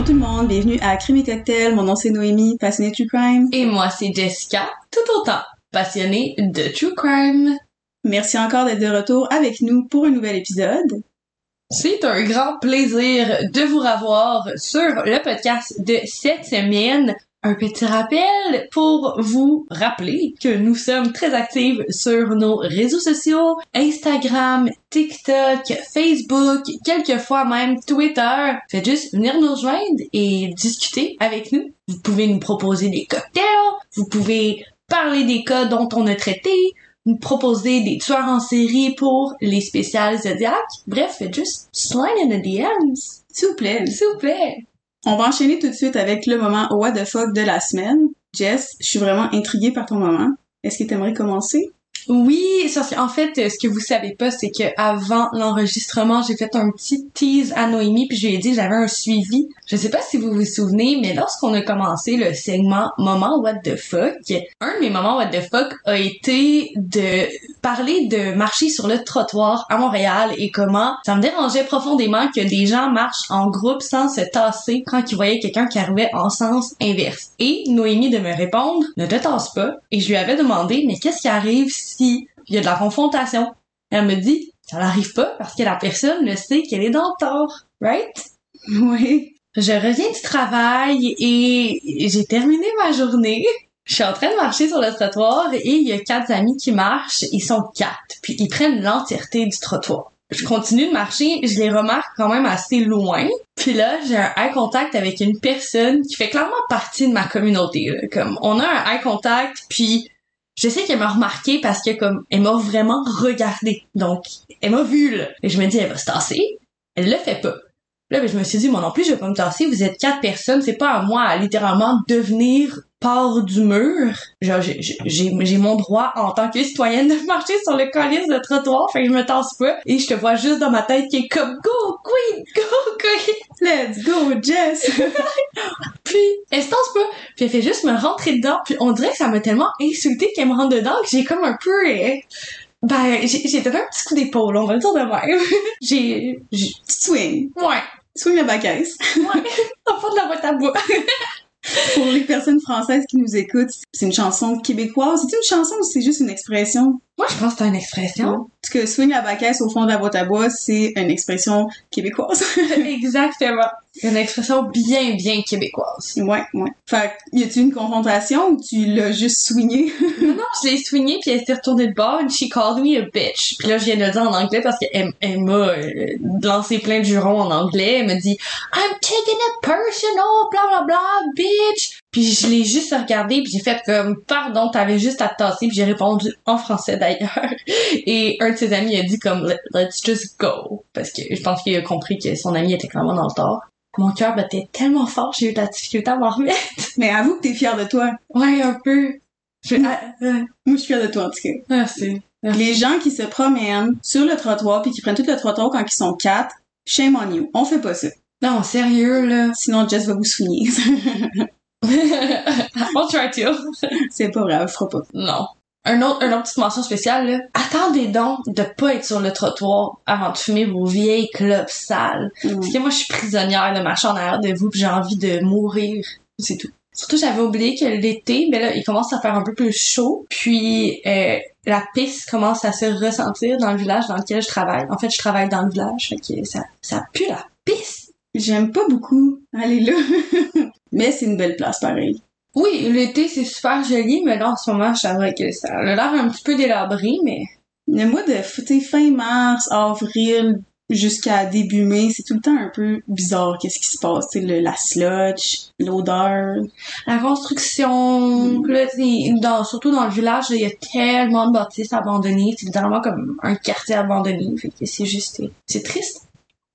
Bonjour tout le monde, bienvenue à Crime et Cocktail. Mon nom c'est Noémie, passionnée True Crime. Et moi, c'est Jessica, tout autant passionnée de True Crime. Merci encore d'être de retour avec nous pour un nouvel épisode. C'est un grand plaisir de vous revoir sur le podcast de cette semaine. Un petit rappel pour vous rappeler que nous sommes très actifs sur nos réseaux sociaux, Instagram, TikTok, Facebook, quelquefois même Twitter. Faites juste venir nous rejoindre et discuter avec nous. Vous pouvez nous proposer des cocktails, vous pouvez parler des cas dont on a traité, nous proposer des tueurs en série pour les spéciales Zodiac. Bref, faites juste slide in the DMs. S'il vous plaît. S'il vous plaît. On va enchaîner tout de suite avec le moment What the fuck de la semaine. Jess, je suis vraiment intriguée par ton moment. Est-ce que tu aimerais commencer? Oui, ça, en fait, ce que vous savez pas, c'est que avant l'enregistrement, j'ai fait un petit tease à Noémie, puis je lui ai dit j'avais un suivi. Je sais pas si vous vous souvenez, mais lorsqu'on a commencé le segment Moment What the fuck, un de mes moments What the fuck a été de parler de marcher sur le trottoir à Montréal et comment ça me dérangeait profondément que des gens marchent en groupe sans se tasser quand ils voyaient quelqu'un qui arrivait en sens inverse. Et Noémie de me répondre, ne te tasse pas. Et je lui avais demandé, mais qu'est-ce qui arrive si il y a de la confrontation? Elle me dit, ça n'arrive pas parce que la personne le sait qu'elle est dans le tort, right? Oui. Je reviens du travail et j'ai terminé ma journée. Je suis en train de marcher sur le trottoir et il y a quatre amis qui marchent. Ils sont quatre, puis ils prennent l'entièreté du trottoir. Je continue de marcher, je les remarque quand même assez loin. Puis là, j'ai un eye contact avec une personne qui fait clairement partie de ma communauté. là. Comme on a un eye contact, puis je sais qu'elle m'a remarqué parce que comme elle m'a vraiment regardé. Donc elle m'a vu là. Et je me dis elle va se tasser. Elle le fait pas. Là, ben, je me suis dit, moi non plus, je vais pas me tasser. Vous êtes quatre personnes. C'est pas à moi à littéralement devenir part du mur. J'ai, mon droit en tant que citoyenne de marcher sur le colis de trottoir. Fait que je me tasse pas. Et je te vois juste dans ma tête qui est comme, go, queen, go, queen. Let's go, Jess! Puis, elle se tasse pas. Puis elle fait juste me rentrer dedans. Puis on dirait que ça m'a tellement insulté qu'elle me rentre dedans que j'ai comme un peu, euh, ben, j'ai, donné un petit coup d'épaule, on va le dire de même. j'ai, Swing. ouais, Swing la bacaisse. ouais. Au fond de la boîte à bois. Pour les personnes françaises qui nous écoutent, c'est une chanson québécoise. C'est une chanson ou c'est juste une expression? Moi, je pense que c'est une expression. Parce que swing la bacaisse au fond de la boîte à bois, c'est une expression québécoise. Exactement. C'est une expression bien, bien québécoise. ouais, ouais. Fait y a-tu une confrontation ou tu l'as juste swingé? non, non, je l'ai swingé puis elle s'est retournée de bord and she called me a bitch. Puis là, je viens de le dire en anglais parce qu'elle elle m'a euh, lancé plein de jurons en anglais. Elle m'a dit I'm taking it personal, bla bla bla, bitch. Puis je l'ai juste regardé puis j'ai fait comme pardon, t'avais juste à te tasser puis j'ai répondu en français d'ailleurs. Et un de ses amis a dit comme Let- let's just go parce que je pense qu'il a compris que son ami était clairement dans le tort. Mon cœur battait tellement fort, j'ai eu de la difficulté à m'en remettre. Mais avoue que t'es fière de toi. Ouais, un peu. Je... Ah, ah, Moi, je suis fière de toi, en tout cas. merci. Les gens qui se promènent sur le trottoir puis qui prennent tout le trottoir quand ils sont quatre, shame on you. On fait pas ça. Non, sérieux, là. Sinon, Jess va vous soigner. On try to. c'est pas vrai, elle fera pas. Non. Un autre, une autre petite mention spéciale, là. Attendez donc de pas être sur le trottoir avant de fumer vos vieilles clopes sales. Mm. Parce que moi, je suis prisonnière de marcher en arrière de vous pis j'ai envie de mourir. C'est tout. Surtout, j'avais oublié que l'été, ben là, il commence à faire un peu plus chaud. Puis, euh, la pisse commence à se ressentir dans le village dans lequel je travaille. En fait, je travaille dans le village, fait que ça, ça pue la pisse. J'aime pas beaucoup aller là. Mais c'est une belle place, pareil. Oui, l'été, c'est super joli, mais là, en ce moment, je savais que ça a l'air un petit peu délabré, mais... Le mois de fin mars, avril, jusqu'à début mai, c'est tout le temps un peu bizarre qu'est-ce qui se passe. Le- la sludge, l'odeur. La construction, là, c'est- dans, surtout dans le village, il y a tellement de bâtisses abandonnées. C'est littéralement comme un quartier abandonné. Fait que c'est juste... C'est triste.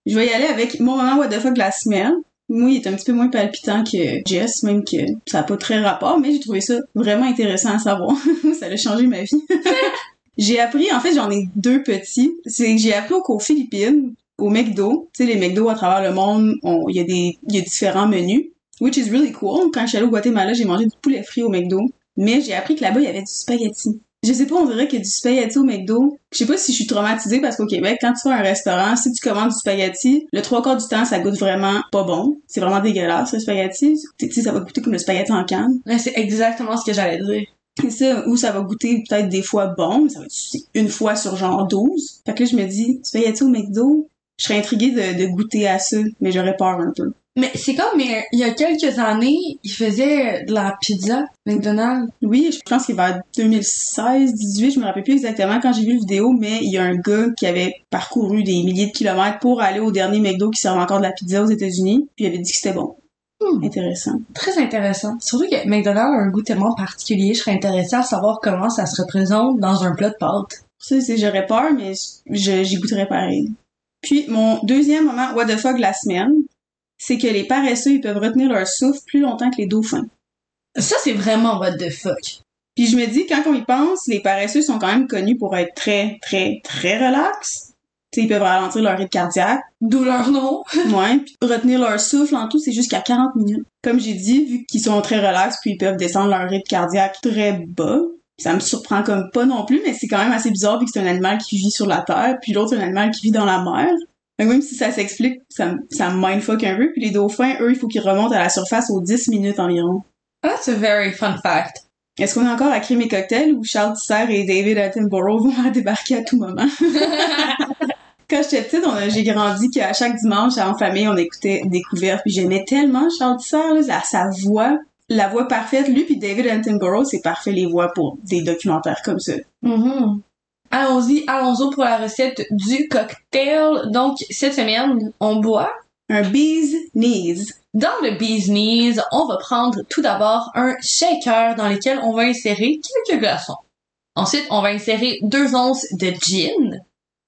Je vais y aller avec mon moment what the de la semaine. Moi, il est un petit peu moins palpitant que Jess, même que ça n'a pas très rapport, mais j'ai trouvé ça vraiment intéressant à savoir. ça a changé ma vie. j'ai appris, en fait, j'en ai deux petits. C'est que j'ai appris qu'aux Philippines, au McDo, tu sais, les McDo à travers le monde, on- il y a des, y a différents menus. Which is really cool. Quand je suis allée au Guatemala, j'ai mangé du poulet frit au McDo. Mais j'ai appris que là-bas, il y avait du spaghetti. Je sais pas, on dirait que du spaghetti au McDo. Je sais pas si je suis traumatisée parce qu'au Québec, quand tu vas à un restaurant, si tu commandes du spaghetti, le trois quarts du temps, ça goûte vraiment pas bon. C'est vraiment dégueulasse, le spaghetti. Tu sais, ça va goûter comme le spaghetti en canne. Ouais, c'est exactement ce que j'allais dire. C'est ça, ou ça va goûter peut-être des fois bon, mais ça va être une fois sur genre 12. Fait que là, je me dis, spaghetti au McDo, je serais intriguée de, de goûter à ça, mais j'aurais peur un peu. Mais c'est comme, mais il y a quelques années, ils faisaient de la pizza, McDonald's. Oui, je pense qu'il va à 2016, 18, je me rappelle plus exactement quand j'ai vu la vidéo, mais il y a un gars qui avait parcouru des milliers de kilomètres pour aller au dernier McDo qui servait encore de la pizza aux États-Unis, puis il avait dit que c'était bon. Hmm. Intéressant. Très intéressant. Surtout que McDonald's a un goût tellement particulier, je serais intéressée à savoir comment ça se représente dans un plat de pâtes. Ça, c'est, j'aurais peur, mais j'y goûterais pareil. Puis, mon deuxième moment what the fuck de la semaine, c'est que les paresseux, ils peuvent retenir leur souffle plus longtemps que les dauphins. Ça, c'est vraiment what the fuck. Puis je me dis, quand on y pense, les paresseux sont quand même connus pour être très, très, très relax. Tu sais, ils peuvent ralentir leur rythme cardiaque. D'où leur nom. Ouais, puis retenir leur souffle en tout, c'est jusqu'à 40 minutes. Comme j'ai dit, vu qu'ils sont très relax, puis ils peuvent descendre leur rythme cardiaque très bas. Ça me surprend comme pas non plus, mais c'est quand même assez bizarre vu que c'est un animal qui vit sur la terre, puis l'autre c'est un animal qui vit dans la mer. Donc même si ça s'explique, ça, me- ça me mindfuck un peu. Puis les dauphins, eux, il faut qu'ils remontent à la surface aux 10 minutes environ. That's a very fun fact. Est-ce qu'on est encore à Crime et Cocktail ou Charles Tisser et David Attenborough vont débarquer à tout moment? Quand j'étais petite, on a- j'ai grandi qu'à chaque dimanche, en famille, on écoutait Découverte, puis j'aimais tellement Charles Tisser, là, sa- voix, la voix parfaite. Lui puis David Attenborough, c'est parfait les voix pour des documentaires comme ça. Mhm. Allons-y, allons-y pour la recette du cocktail. Donc, cette semaine, on boit. Un bee's knees. Dans le bee's knees, on va prendre tout d'abord un shaker dans lequel on va insérer quelques glaçons. Ensuite, on va insérer deux onces de gin,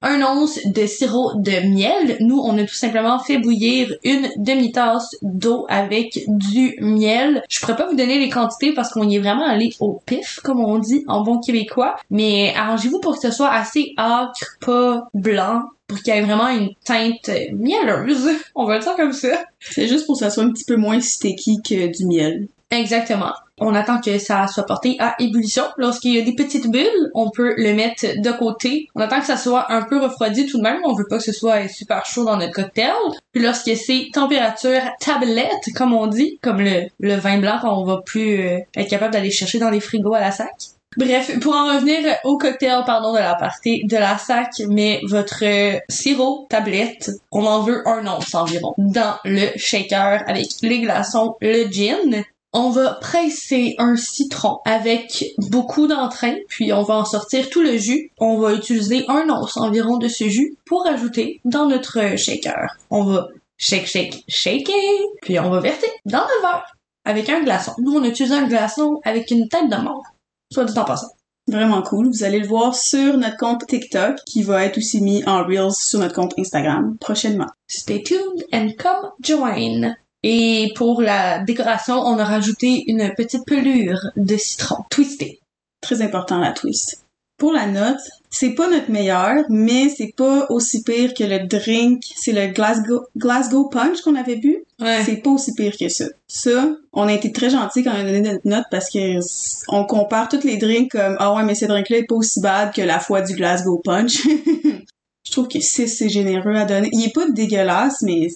un once de sirop de miel. Nous, on a tout simplement fait bouillir une demi-tasse d'eau avec du miel. Je pourrais pas vous donner les quantités parce qu'on y est vraiment allé au pif, comme on dit en bon québécois. Mais arrangez-vous pour que ce soit assez acre, pas blanc, pour qu'il y ait vraiment une teinte mielleuse. On va le dire comme ça. C'est juste pour que ça soit un petit peu moins sticky que du miel. Exactement. On attend que ça soit porté à ébullition. Lorsqu'il y a des petites bulles, on peut le mettre de côté. On attend que ça soit un peu refroidi tout de même. On veut pas que ce soit super chaud dans notre cocktail. Puis lorsque c'est température tablette, comme on dit, comme le, vin blanc qu'on va plus euh, être capable d'aller chercher dans les frigos à la sac. Bref, pour en revenir au cocktail, pardon, de la partie de la sac, mais votre euh, sirop tablette, on en veut un once environ dans le shaker avec les glaçons, le gin. On va presser un citron avec beaucoup d'entrain, puis on va en sortir tout le jus. On va utiliser un once environ de ce jus pour ajouter dans notre shaker. On va shake, shake, shaker, puis on va verser dans notre verre avec un glaçon. Nous, on utilise un glaçon avec une tête de mort, soit dit en passant. Vraiment cool. Vous allez le voir sur notre compte TikTok, qui va être aussi mis en Reels sur notre compte Instagram prochainement. Stay tuned and come join. Et pour la décoration, on a rajouté une petite pelure de citron twisté. Très important la twist. Pour la note, c'est pas notre meilleur, mais c'est pas aussi pire que le drink. C'est le Glasgow, Glasgow Punch qu'on avait bu. Ouais. C'est pas aussi pire que ça. Ça, on a été très gentils quand on a donné notre note parce que on compare tous les drinks comme ah ouais mais ce drink-là est pas aussi bad que la fois du Glasgow Punch. Je trouve que 6 c'est généreux à donner. Il est pas dégueulasse, mais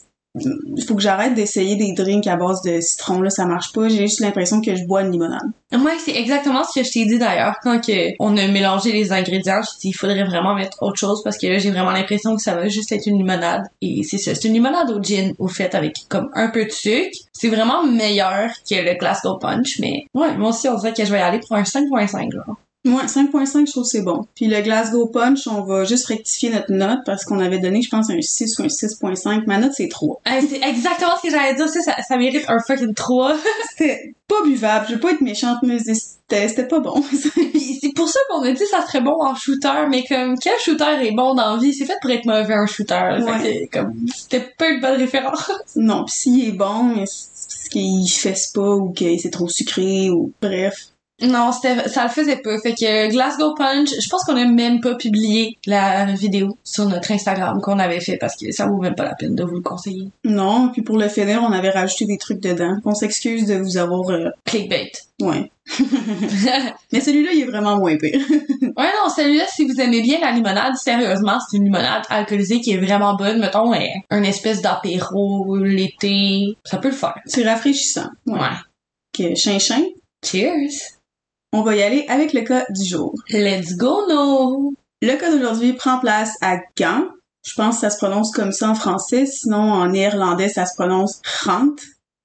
faut que j'arrête d'essayer des drinks à base de citron là, ça marche pas. J'ai juste l'impression que je bois une limonade. Ouais, c'est exactement ce que je t'ai dit d'ailleurs quand on a mélangé les ingrédients. Je dit il faudrait vraiment mettre autre chose parce que là j'ai vraiment l'impression que ça va juste être une limonade. Et c'est ça, c'est une limonade au gin au fait avec comme un peu de sucre. C'est vraiment meilleur que le Glasgow Punch, mais ouais, moi aussi on dirait que je vais y aller pour un 5.5 genre. Ouais, 5.5, je trouve que c'est bon. Puis le Glasgow Punch, on va juste rectifier notre note parce qu'on avait donné, je pense, un 6 ou un 6.5. Ma note, c'est 3. Hey, c'est exactement ce que j'allais dire, ça, ça, mérite un fucking 3. C'était pas buvable. Je veux pas être méchante, mais c'était pas bon. C'est pour ça qu'on a dit ça serait bon en shooter, mais comme quel shooter est bon dans la vie, c'est fait pour être mauvais un shooter. que, comme c'était pas une bonne référence. non, pis s'il est bon, mais c'est parce qu'il fesse pas ou que c'est trop sucré ou bref. Non, c'était, ça le faisait pas. Fait que Glasgow Punch, je pense qu'on a même pas publié la vidéo sur notre Instagram qu'on avait fait parce que ça vaut même pas la peine de vous le conseiller. Non, puis pour le finir, on avait rajouté des trucs dedans. On s'excuse de vous avoir... euh, Clickbait. Ouais. Mais celui-là, il est vraiment moins pire. Ouais, non, celui-là, si vous aimez bien la limonade, sérieusement, c'est une limonade alcoolisée qui est vraiment bonne. Mettons, euh, un espèce d'apéro l'été, ça peut le faire. C'est rafraîchissant. Ouais. Ouais. Que chin-chin. Cheers! On va y aller avec le cas du jour. Let's go, no! Le cas d'aujourd'hui prend place à Gand. Je pense que ça se prononce comme ça en français, sinon en néerlandais ça se prononce Rant.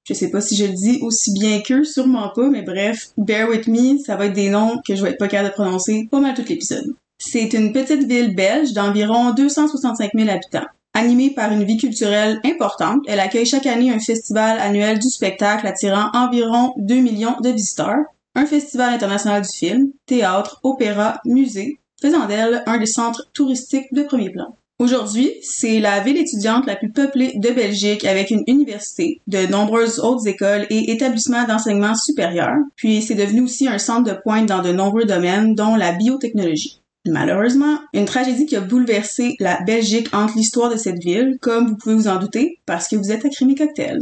Je sais pas si je le dis aussi bien qu'eux, sûrement pas, mais bref, bear with me, ça va être des noms que je vais être pas capable de prononcer pas mal tout l'épisode. C'est une petite ville belge d'environ 265 000 habitants. Animée par une vie culturelle importante, elle accueille chaque année un festival annuel du spectacle attirant environ 2 millions de visiteurs, un festival international du film, théâtre, opéra, musée, faisant d'elle un des centres touristiques de premier plan. Aujourd'hui, c'est la ville étudiante la plus peuplée de Belgique avec une université, de nombreuses autres écoles et établissements d'enseignement supérieur, puis c'est devenu aussi un centre de pointe dans de nombreux domaines, dont la biotechnologie. Malheureusement, une tragédie qui a bouleversé la Belgique entre l'histoire de cette ville, comme vous pouvez vous en douter, parce que vous êtes à Crime et Cocktail.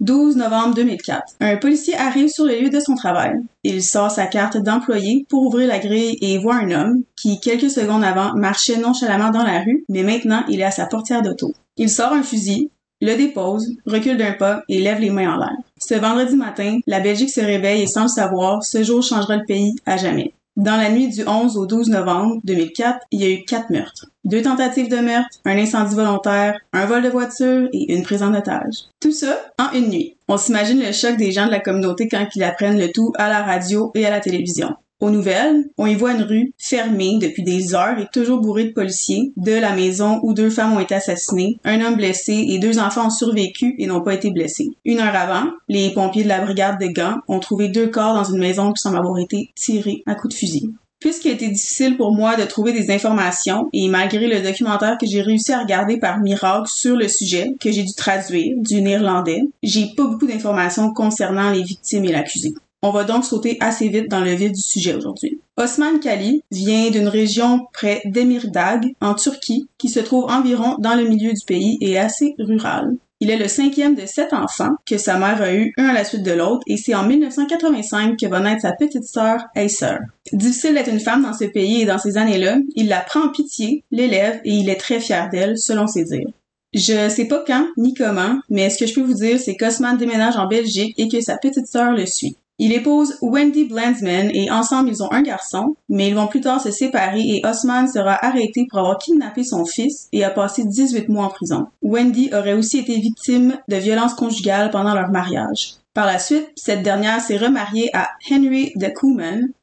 12 novembre 2004. Un policier arrive sur le lieu de son travail. Il sort sa carte d'employé pour ouvrir la grille et voit un homme qui, quelques secondes avant, marchait nonchalamment dans la rue, mais maintenant il est à sa portière d'auto. Il sort un fusil, le dépose, recule d'un pas et lève les mains en l'air. Ce vendredi matin, la Belgique se réveille et sans le savoir, ce jour changera le pays à jamais. Dans la nuit du 11 au 12 novembre 2004, il y a eu quatre meurtres. Deux tentatives de meurtre, un incendie volontaire, un vol de voiture et une prise en otage. Tout ça en une nuit. On s'imagine le choc des gens de la communauté quand ils apprennent le tout à la radio et à la télévision. Aux nouvelles, on y voit une rue fermée depuis des heures et toujours bourrée de policiers, de la maison où deux femmes ont été assassinées, un homme blessé et deux enfants ont survécu et n'ont pas été blessés. Une heure avant, les pompiers de la brigade de Gand ont trouvé deux corps dans une maison qui semble avoir été tirée à coups de fusil. Puisqu'il a été difficile pour moi de trouver des informations, et malgré le documentaire que j'ai réussi à regarder par miracle sur le sujet, que j'ai dû traduire du néerlandais, j'ai pas beaucoup d'informations concernant les victimes et l'accusé. On va donc sauter assez vite dans le vif du sujet aujourd'hui. Osman Kali vient d'une région près d'Emirdag, en Turquie, qui se trouve environ dans le milieu du pays et assez rural. Il est le cinquième de sept enfants que sa mère a eu un à la suite de l'autre et c'est en 1985 que va naître sa petite sœur Acer. Difficile d'être une femme dans ce pays et dans ces années-là, il la prend en pitié, l'élève et il est très fier d'elle, selon ses dires. Je sais pas quand ni comment, mais ce que je peux vous dire, c'est qu'Osman déménage en Belgique et que sa petite sœur le suit. Il épouse Wendy Blandsman et ensemble ils ont un garçon, mais ils vont plus tard se séparer et Osman sera arrêté pour avoir kidnappé son fils et a passé 18 mois en prison. Wendy aurait aussi été victime de violences conjugales pendant leur mariage. Par la suite, cette dernière s'est remariée à Henry de.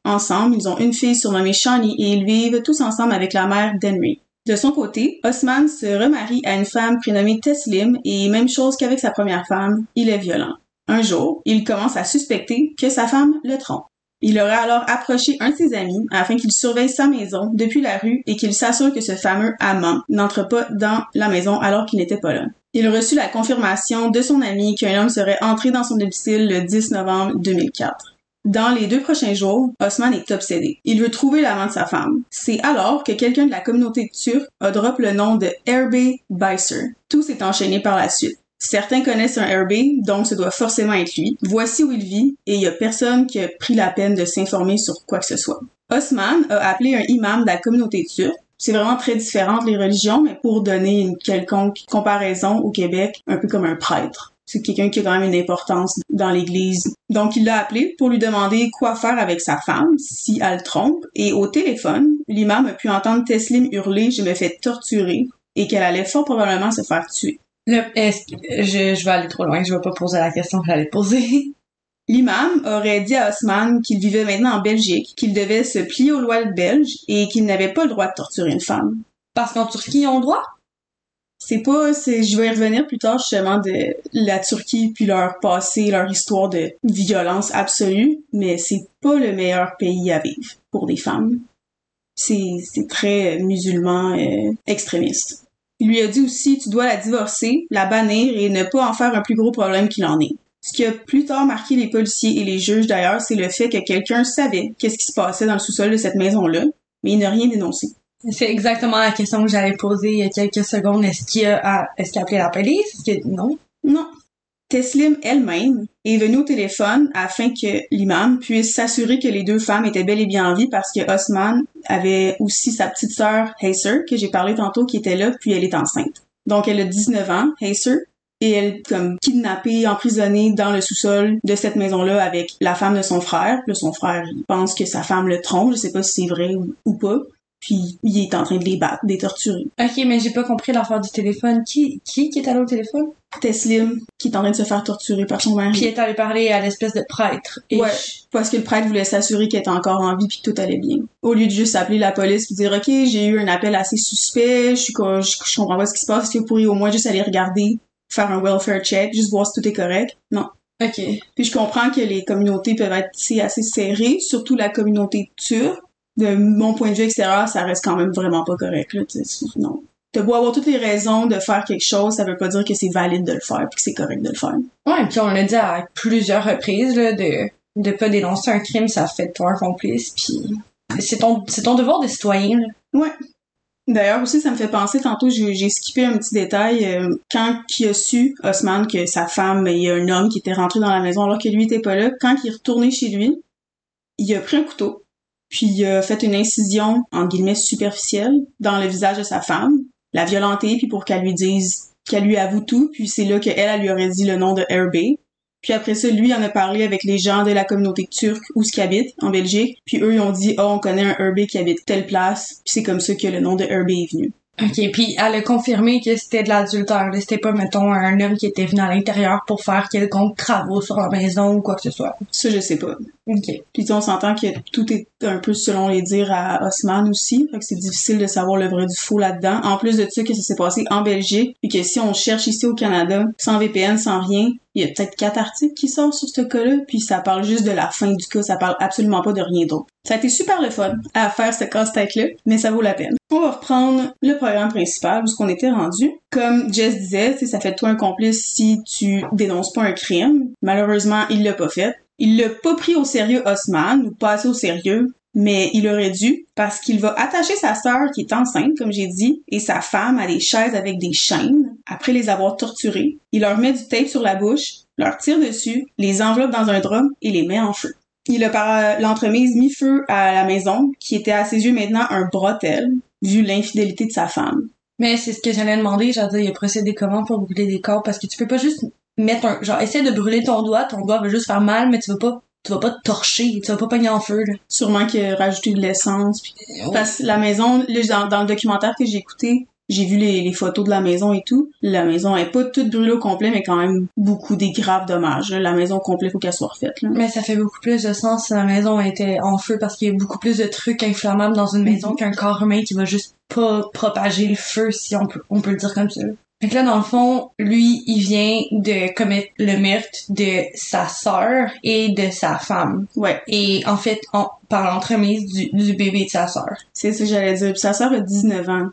Ensemble, ils ont une fille surnommée Shawnee et ils vivent tous ensemble avec la mère d'Henry. De son côté, Osman se remarie à une femme prénommée Teslim et même chose qu'avec sa première femme, il est violent. Un jour, il commence à suspecter que sa femme le trompe. Il aurait alors approché un de ses amis afin qu'il surveille sa maison depuis la rue et qu'il s'assure que ce fameux amant n'entre pas dans la maison alors qu'il n'était pas là. Il reçut la confirmation de son ami qu'un homme serait entré dans son domicile le 10 novembre 2004. Dans les deux prochains jours, Osman est obsédé. Il veut trouver l'amant de sa femme. C'est alors que quelqu'un de la communauté turque a drop le nom de Erbe Beiser. Tout s'est enchaîné par la suite. Certains connaissent un Herbé, donc ce doit forcément être lui. Voici où il vit, et il y a personne qui a pris la peine de s'informer sur quoi que ce soit. Osman a appelé un imam de la communauté turque. C'est vraiment très différent les religions, mais pour donner une quelconque comparaison au Québec, un peu comme un prêtre. C'est quelqu'un qui a quand même une importance dans l'église. Donc il l'a appelé pour lui demander quoi faire avec sa femme si elle trompe, et au téléphone, l'imam a pu entendre Teslim hurler « Je me fais torturer » et qu'elle allait fort probablement se faire tuer. Le, je, je vais aller trop loin, je vais pas poser la question que j'allais poser. L'imam aurait dit à Osman qu'il vivait maintenant en Belgique, qu'il devait se plier aux lois belges et qu'il n'avait pas le droit de torturer une femme. Parce qu'en Turquie, ils ont le droit? C'est pas, c'est, je vais y revenir plus tard justement de la Turquie puis leur passé, leur histoire de violence absolue, mais c'est pas le meilleur pays à vivre pour des femmes. C'est, c'est très musulman euh, extrémiste. Il lui a dit aussi, tu dois la divorcer, la bannir et ne pas en faire un plus gros problème qu'il en est. Ce qui a plus tard marqué les policiers et les juges d'ailleurs, c'est le fait que quelqu'un savait qu'est-ce qui se passait dans le sous-sol de cette maison-là, mais il n'a rien dénoncé. C'est exactement la question que j'allais poser il y a quelques secondes. Est-ce qu'il a, est-ce qu'il a appelé la police? Est-ce que, non? Non. Teslim elle-même est venue au téléphone afin que l'imam puisse s'assurer que les deux femmes étaient bel et bien en vie parce que Osman avait aussi sa petite sœur Hayser, que j'ai parlé tantôt, qui était là, puis elle est enceinte. Donc elle a 19 ans, Hayser, et elle comme kidnappée, emprisonnée dans le sous-sol de cette maison-là avec la femme de son frère. Son frère, pense que sa femme le trompe, je sais pas si c'est vrai ou, ou pas. Puis il est en train de les battre, de les torturer. Ok, mais j'ai pas compris l'affaire du téléphone. Qui, qui, qui est allé au téléphone? Teslim, qui est en train de se faire torturer par son mari. Qui est allé parler à l'espèce de prêtre. Et Ouais, parce que le prêtre voulait s'assurer qu'elle était encore en vie puis que tout allait bien. Au lieu de juste appeler la police et dire OK, j'ai eu un appel assez suspect, je suis je, je comprends pas ce qui se passe, est-ce que vous pourriez au moins juste aller regarder, faire un welfare check, juste voir si tout est correct? Non. Ok. Puis je comprends que les communautés peuvent être assez serrées, surtout la communauté turque. De mon point de vue extérieur, ça reste quand même vraiment pas correct là, non. T'as beau avoir toutes les raisons de faire quelque chose, ça veut pas dire que c'est valide de le faire puis que c'est correct de le faire. Ouais, puis on l'a dit à plusieurs reprises, là, de, de pas dénoncer un crime, ça fait de toi un complice, puis c'est ton, c'est ton devoir de citoyen, là. Ouais. D'ailleurs aussi, ça me fait penser, tantôt j'ai j'ai skippé un petit détail, euh, quand il a su, Osman, que sa femme, ben, il y a un homme qui était rentré dans la maison alors que lui était pas là, quand il est retourné chez lui, il a pris un couteau, puis a fait une incision, en guillemets, superficielle, dans le visage de sa femme, l'a violentée, puis pour qu'elle lui dise, qu'elle lui avoue tout, puis c'est là qu'elle, elle lui aurait dit le nom de Herbey. Puis après ça, lui, en a parlé avec les gens de la communauté turque où ce qu'il habite, en Belgique. Puis eux, ils ont dit, oh, on connaît un Herbey qui habite telle place. Puis c'est comme ça que le nom de Herbey est venu. Ok, puis elle a confirmé que c'était de l'adultère. C'était pas, mettons, un homme qui était venu à l'intérieur pour faire quelconque travaux sur la maison ou quoi que ce soit. Ça, je sais pas. Ok. Puis on s'entend que tout est un peu selon les dires à Osman aussi, fait que c'est difficile de savoir le vrai du faux là-dedans. En plus de ça, que ça s'est passé en Belgique, puis que si on cherche ici au Canada, sans VPN, sans rien, il y a peut-être quatre articles qui sortent sur ce cas-là, puis ça parle juste de la fin du cas, ça parle absolument pas de rien d'autre. Ça a été super le fun à faire ce casse-tête-là, mais ça vaut la peine. On va reprendre le programme principal où ce qu'on était rendu. Comme Jess disait, ça fait de toi un complice si tu dénonces pas un crime. Malheureusement, il l'a pas fait. Il l'a pas pris au sérieux Osman, ou pas assez au sérieux, mais il aurait dû, parce qu'il va attacher sa sœur qui est enceinte, comme j'ai dit, et sa femme à des chaises avec des chaînes, après les avoir torturées. Il leur met du tape sur la bouche, leur tire dessus, les enveloppe dans un drum et les met en feu. Il a par euh, l'entremise mis feu à la maison, qui était à ses yeux maintenant un brotel, vu l'infidélité de sa femme. Mais c'est ce que j'allais demander, j'allais dire, il a procédé comment pour brûler des corps, parce que tu peux pas juste mettre un, genre, essayer de brûler ton doigt, ton doigt va juste faire mal, mais tu vas pas, tu vas pas te torcher, tu vas pas pogner en feu, là. Sûrement qu'il a rajouté de l'essence. puis- Parce que la maison, là, dans, dans le documentaire que j'ai écouté, j'ai vu les, les photos de la maison et tout. La maison est pas toute brûlée au complet, mais quand même beaucoup des graves dommages. là. La maison au complet, faut qu'elle soit refaite. Là. Mais ça fait beaucoup plus de sens si la maison était en feu parce qu'il y a beaucoup plus de trucs inflammables dans une maison Mhm. qu'un corps humain qui va juste pas propager le feu si on peut, on peut le dire comme ça. Fait que là, dans le fond, lui, il vient de commettre le meurtre de sa sœur et de sa femme. Ouais, Et en fait, en, par l'entremise du, du bébé de sa sœur. c'est ça que j'allais dire. Puis sa sœur a 19 ans.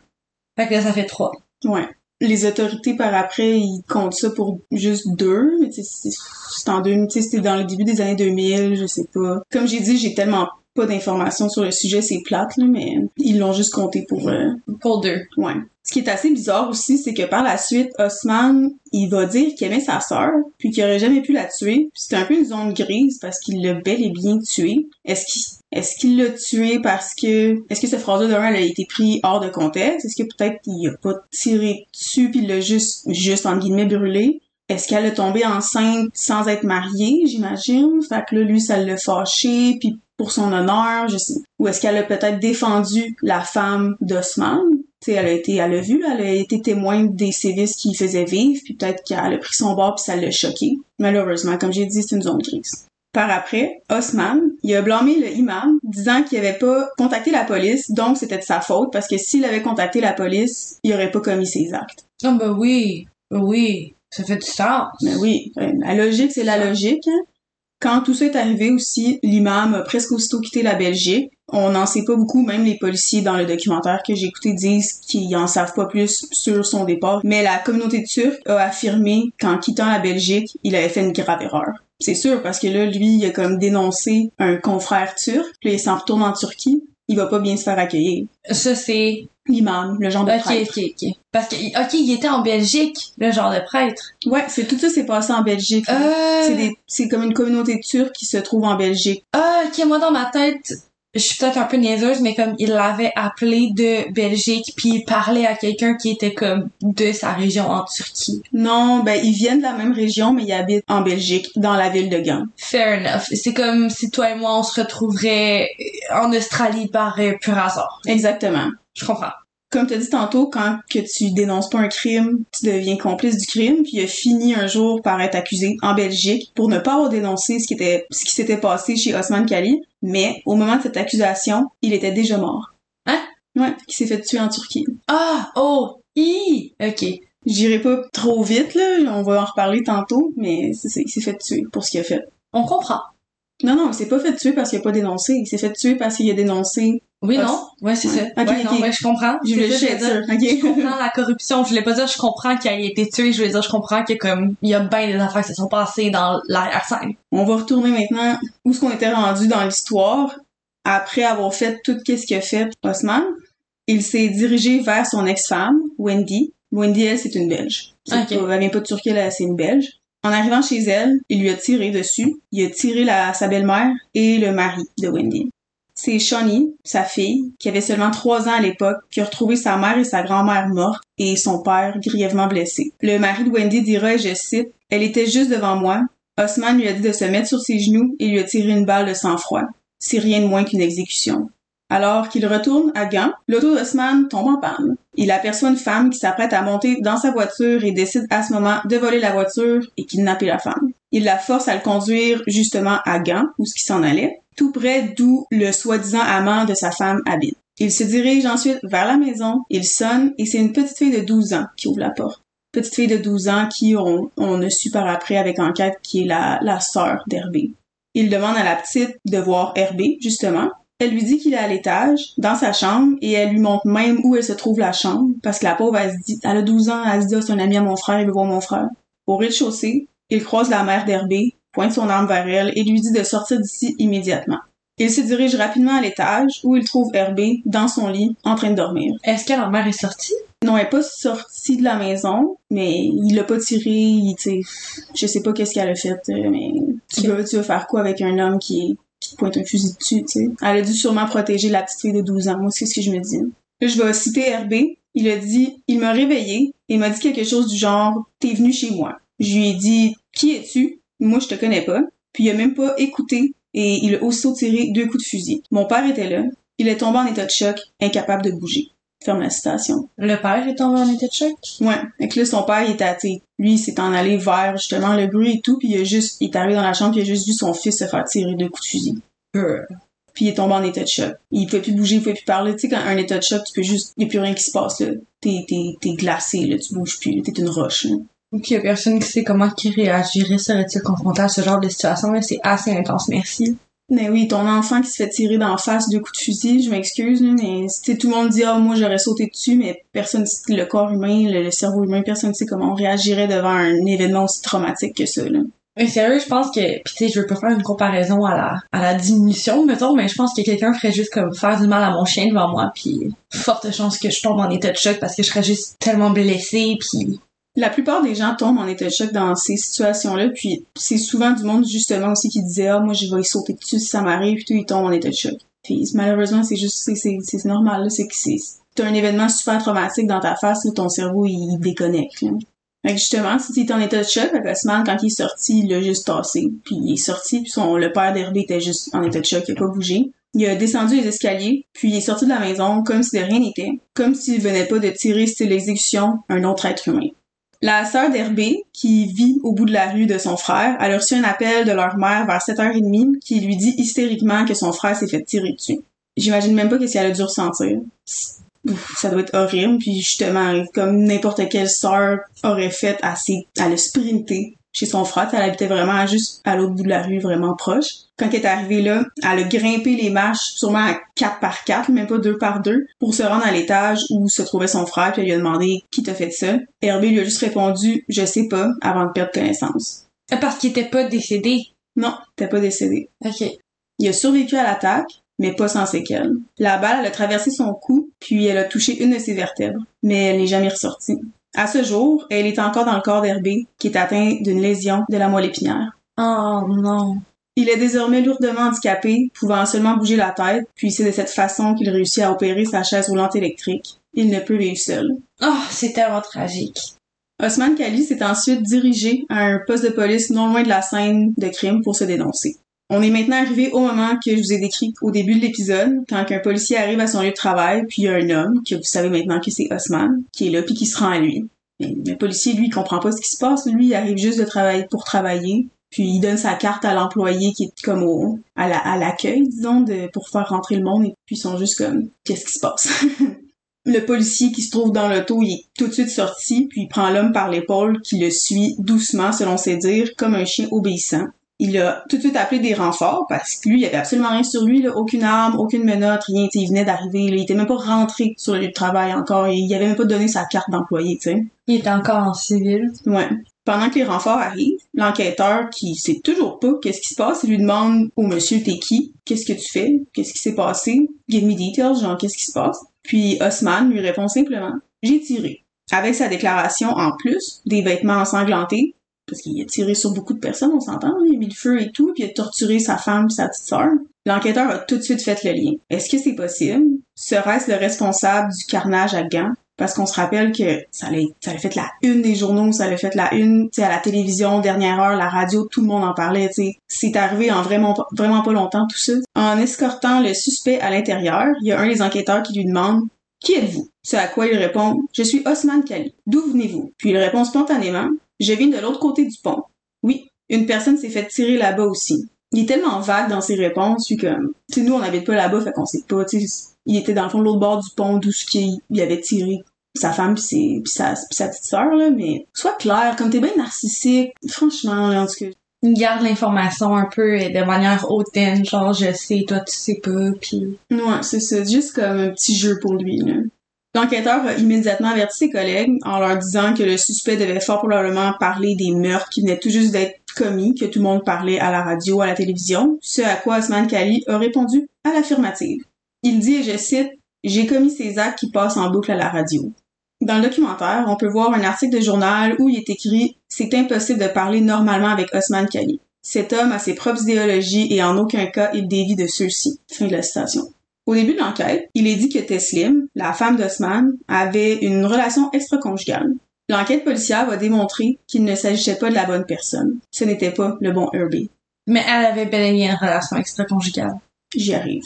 Fait que là, ça fait trois. Ouais. Les autorités par après, ils comptent ça pour juste deux, mais c'est en deux, tu sais, c'était dans le début des années 2000, je sais pas. Comme j'ai dit, j'ai tellement pas d'informations sur le sujet, c'est plate, là, mais ils l'ont juste compté pour, euh, Pour deux. Ouais. Ce qui est assez bizarre aussi, c'est que par la suite, Osman, il va dire qu'il aimait sa sœur, puis qu'il aurait jamais pu la tuer. C'est un peu une zone grise parce qu'il l'a bel et bien tuée. Est-ce qu'il est-ce qu'il l'a tué parce que est-ce que cette phrase-là de elle a été prise hors de contexte? Est-ce que peut-être qu'il a pas tiré dessus puis il l'a juste juste entre guillemets brûlé? Est-ce qu'elle est tombée enceinte sans être mariée, j'imagine? Fait que là, lui, ça l'a fâché, puis pour son honneur, je sais. Ou est-ce qu'elle a peut-être défendu la femme d'Osman? Tu sais, elle a été, elle a vu, elle a été témoin des sévices qu'il faisait vivre, puis peut-être qu'elle a pris son bord puis ça l'a choqué. Malheureusement, comme j'ai dit, c'est une zone grise. Par après, Osman, il a blâmé le imam, disant qu'il avait pas contacté la police, donc c'était de sa faute, parce que s'il avait contacté la police, il aurait pas commis ses actes. Ah bah oui, oui, ça fait du sens. Mais oui, euh, la logique, c'est la logique. hein. Quand tout ça est arrivé aussi, l'imam a presque aussitôt quitté la Belgique. On n'en sait pas beaucoup, même les policiers dans le documentaire que j'ai écouté disent qu'ils en savent pas plus sur son départ. Mais la communauté turque a affirmé qu'en quittant la Belgique, il avait fait une grave erreur. C'est sûr, parce que là, lui, il a comme dénoncé un confrère turc, puis il s'en retourne en Turquie, il va pas bien se faire accueillir. Ça, c'est... L'imam, le genre de prêtre. ok, ok. Parce que, ok, il était en Belgique, le genre de prêtre. Ouais, c'est tout ça s'est passé en Belgique. Euh... C'est des, c'est comme une communauté turque qui se trouve en Belgique. Ah, ok, moi, dans ma tête, je suis peut-être un peu niaiseuse, mais comme il l'avait appelé de Belgique, puis il parlait à quelqu'un qui était comme de sa région en Turquie. Non, ben ils viennent de la même région, mais ils habitent en Belgique, dans la ville de Gand. Fair enough. C'est comme si toi et moi, on se retrouverait en Australie par euh, pur hasard. Exactement. Je comprends. Comme tu as dit tantôt, quand que tu dénonces pas un crime, tu deviens complice du crime, puis il a fini un jour par être accusé en Belgique pour ne pas avoir dénoncé ce qui était ce qui s'était passé chez Osman Kali, mais au moment de cette accusation, il était déjà mort. Hein? Ouais, il s'est fait tuer en Turquie. Ah, oh, i, ok. J'irai pas trop vite là, on va en reparler tantôt, mais c'est ça, il s'est fait tuer pour ce qu'il a fait. On comprend. Non non, il s'est pas fait tuer parce qu'il a pas dénoncé, il s'est fait tuer parce qu'il a dénoncé. Oui, non? Ouais, c'est ouais. ça. Ouais, non, ouais, je comprends. Je voulais juste dire. Je comprends la corruption. Je voulais pas dire je comprends qu'il a été tué. Je voulais dire je comprends que comme il y a bien des affaires qui se sont passées dans l'arrière-scène. On va retourner maintenant où est-ce qu'on était rendu dans l'histoire. Après avoir fait tout ce qu'a fait Osman, il s'est dirigé vers son ex-femme, Wendy. Wendy, elle, c'est une Belge. Elle vient pas de Turquie, là, c'est une Belge. En arrivant chez elle, il lui a tiré dessus. Il a tiré la, sa belle-mère et le mari de Wendy. C'est Shawnee, sa fille, qui avait seulement trois ans à l'époque, qui a retrouvé sa mère et sa grand-mère mortes et son père grièvement blessé. Le mari de Wendy dira, et je cite, Elle était juste devant moi. Osman lui a dit de se mettre sur ses genoux et lui a tiré une balle de sang-froid. C'est rien de moins qu'une exécution. Alors qu'il retourne à Gand, l'auto d'Osman tombe en panne. Il aperçoit une femme qui s'apprête à monter dans sa voiture et décide à ce moment de voler la voiture et kidnapper la femme. Il la force à le conduire justement à Gand, où ce qui s'en allait, tout près d'où le soi-disant amant de sa femme habite. Il se dirige ensuite vers la maison, il sonne et c'est une petite fille de 12 ans qui ouvre la porte. Petite fille de 12 ans qui, on, on a su par après avec enquête, qui est la, sœur d'Herbé. Il demande à la petite de voir Herbé, justement. Elle lui dit qu'il est à l'étage, dans sa chambre, et elle lui montre même où elle se trouve la chambre, parce que la pauvre, elle se dit, elle a 12 ans, elle se dit, Ah, c'est un ami à mon frère, il veut voir mon frère. Au rez-de-chaussée, il croise la mère d'Herbé, pointe son arme vers elle et lui dit de sortir d'ici immédiatement. Il se dirige rapidement à l'étage où il trouve Herbé dans son lit en train de dormir. Est-ce que leur mère est sortie? Non, elle est pas sortie de la maison, mais il l'a pas tiré, il, je sais pas qu'est-ce qu'elle a fait, euh, mais tu veux, tu veux faire quoi avec un homme qui, qui te pointe un fusil dessus, tu sais? Elle a dû sûrement protéger la petite fille de 12 ans, moi c'est ce que je me dis. Là, je vais citer Herbé, il a dit, il m'a réveillé et m'a dit quelque chose du genre, t'es venu chez moi. Je lui ai dit, qui es-tu? Moi, je te connais pas. Puis il a même pas écouté et il a aussitôt tiré deux coups de fusil. Mon père était là. Il est tombé en état de choc, incapable de bouger. Ferme la citation. Le père est tombé en état de choc? Ouais. Fait que là, son père, il était lui, il s'est en allé vers, justement, le bruit et tout, puis il a juste, il est arrivé dans la chambre, puis il a juste vu son fils se faire tirer deux coups de fusil. Euh. Puis il est tombé en état de choc. Il pouvait plus bouger, il pouvait plus parler. Tu sais, quand un état de choc, tu peux juste, il y a plus rien qui se passe, là. T'es, t'es, t'es glacé, là, tu bouges plus, t'es une roche, là. Ok, y a personne qui sait comment qui réagirait serait-il confronté à ce genre de situation, là. C'est assez intense, merci. Mais oui, ton enfant qui se fait tirer d'en face deux coups de fusil, je m'excuse, mais tu sais, tout le monde dit, ah, moi, j'aurais sauté dessus, mais personne, le corps humain, le, le cerveau humain, personne ne sait comment on réagirait devant un événement aussi traumatique que ça, là. Mais sérieux, je pense que, pis tu sais, je veux pas faire une comparaison à la, à la diminution, mettons, mais je pense que quelqu'un ferait juste comme faire du mal à mon chien devant moi, puis forte chance que je tombe en état de choc parce que je serais juste tellement blessée, puis La plupart des gens tombent en état de choc dans ces situations-là, puis c'est souvent du monde justement aussi qui disait ah moi je vais y sauter dessus si ça m'arrive, puis tout ils tombent en état de choc. Puis malheureusement c'est juste c'est normal c'est que c'est t'as un événement super traumatique dans ta face, là, ton cerveau il, déconnecte. Là. Fait que justement, si est en état de choc, avec Osman, quand il est sorti, il l'a juste tassé. Puis il est sorti, puis son, le père d'Herbé était juste en état de choc, il a pas bougé. Il a descendu les escaliers, puis il est sorti de la maison comme si de rien n'était, comme s'il venait pas de tirer style l'exécution un autre être humain. La sœur d'Herbé, qui vit au bout de la rue de son frère, a reçu un appel de leur mère vers 7h30 qui lui dit hystériquement que son frère s'est fait tirer dessus. J'imagine même pas qu'est-ce qu'elle a dû ressentir. Ça doit être horrible, puis justement, comme n'importe quelle sœur aurait fait, elle, elle a sprinté chez son frère. Elle habitait vraiment juste à l'autre bout de la rue, vraiment proche. Quand elle est arrivée là, elle a grimpé les marches, sûrement à 4 par 4, même pas 2 par 2, pour se rendre à l'étage où se trouvait son frère, puis elle lui a demandé qui t'a fait ça. Herbie lui a juste répondu je sais pas, avant de perdre connaissance. Parce qu'il était pas décédé? Non, t'es pas décédé. Ok. Il a survécu à l'attaque, mais pas sans séquelles. La balle, elle a traversé son cou, puis elle a touché une de ses vertèbres, mais elle n'est jamais ressortie. À ce jour, elle est encore dans le corps d'Herbie, qui est atteint d'une lésion de la moelle épinière. Oh non. Il est désormais lourdement handicapé, pouvant seulement bouger la tête, puis c'est de cette façon qu'il réussit à opérer sa chaise roulante électrique. Il ne peut vivre seul. Oh, c'est tellement tragique. Osman Kali s'est ensuite dirigé à un poste de police non loin de la scène de crime pour se dénoncer. On est maintenant arrivé au moment que je vous ai décrit au début de l'épisode, quand un policier arrive à son lieu de travail, puis il y a un homme, que vous savez maintenant que c'est Osman, qui est là puis qui se rend à lui. Le policier, lui, comprend pas ce qui se passe. Lui, il arrive juste de travailler pour travailler. Puis il donne sa carte à l'employé qui est comme au, à l'accueil, disons, de, pour faire rentrer le monde. Et puis ils sont juste comme, qu'est-ce qui se passe? le policier qui se trouve dans l'auto, il est tout de suite sorti, puis il prend l'homme par l'épaule qui le suit doucement, selon ses dires, comme un chien obéissant. Il a tout de suite appelé des renforts parce que lui, il avait absolument rien sur lui, là, aucune arme, aucune menotte, rien. Il venait d'arriver, il était même pas rentré sur le lieu de travail encore. Il avait même pas donné sa carte d'employé, tu sais. Il était encore en civil. Ouais. Pendant que les renforts arrivent, l'enquêteur, qui sait toujours pas qu'est-ce qui se passe, il lui demande au monsieur t'es qui, qu'est-ce que tu fais, qu'est-ce qui s'est passé, give me details, genre qu'est-ce qui se passe. Puis Osman lui répond simplement j'ai tiré. Avec sa déclaration en plus, des vêtements ensanglantés, parce qu'il a tiré sur beaucoup de personnes, on s'entend, il a mis le feu et tout, puis il a torturé sa femme sa petite sœur. L'enquêteur a tout de suite fait le lien. Est-ce que c'est possible? Serait-ce le responsable du carnage à Gand? Parce qu'on se rappelle que ça allait, ça fait la une des journaux, ça allait fait la une, tu sais, à la télévision, dernière heure, la radio, tout le monde en parlait, tu. C'est arrivé en vraiment, pas- vraiment pas longtemps, tout ça. En escortant le suspect à l'intérieur, il y a un des enquêteurs qui lui demande qui êtes-vous? Ce à quoi il répond Je suis Osman Kali. D'où venez-vous? Puis il répond spontanément Je viens de l'autre côté du pont. Oui, une personne s'est fait tirer là-bas aussi. Il est tellement vague dans ses réponses, puis comme, tu sais, nous on n'habite pas là-bas, fait qu'on sait pas, tu sais, il était dans le fond de l'autre bord du pont d'où ce qu'il il avait tiré sa femme puis, ses- puis sa, puis sa petite sœur, là, mais sois clair, comme t'es bien narcissique, franchement, là, en tout cas, Il garde l'information un peu euh, de manière hautaine, genre je sais, toi tu sais pas, puis Ouais, c'est ça. Juste comme un petit jeu pour lui, là. L'enquêteur a immédiatement averti ses collègues en leur disant que le suspect devait fort probablement parler des meurtres qui venaient tout juste d'être commis, que tout le monde parlait à la radio, à la télévision, ce à quoi Osman Kali a répondu à l'affirmative. Il dit, et je cite, J'ai commis ces actes qui passent en boucle à la radio. Dans le documentaire, on peut voir un article de journal où il est écrit C'est impossible de parler normalement avec Osman Kali. Cet homme a ses propres idéologies et en aucun cas il dévie de ceux-ci. Fin de la citation. Au début de l'enquête, il est dit que Teslim, la femme d'Osman, avait une relation extra-conjugale. L'enquête policière va démontrer qu'il ne s'agissait pas de la bonne personne. Ce n'était pas le bon Herbie. Mais elle avait bel et bien une relation extra-conjugale. J'y arrive.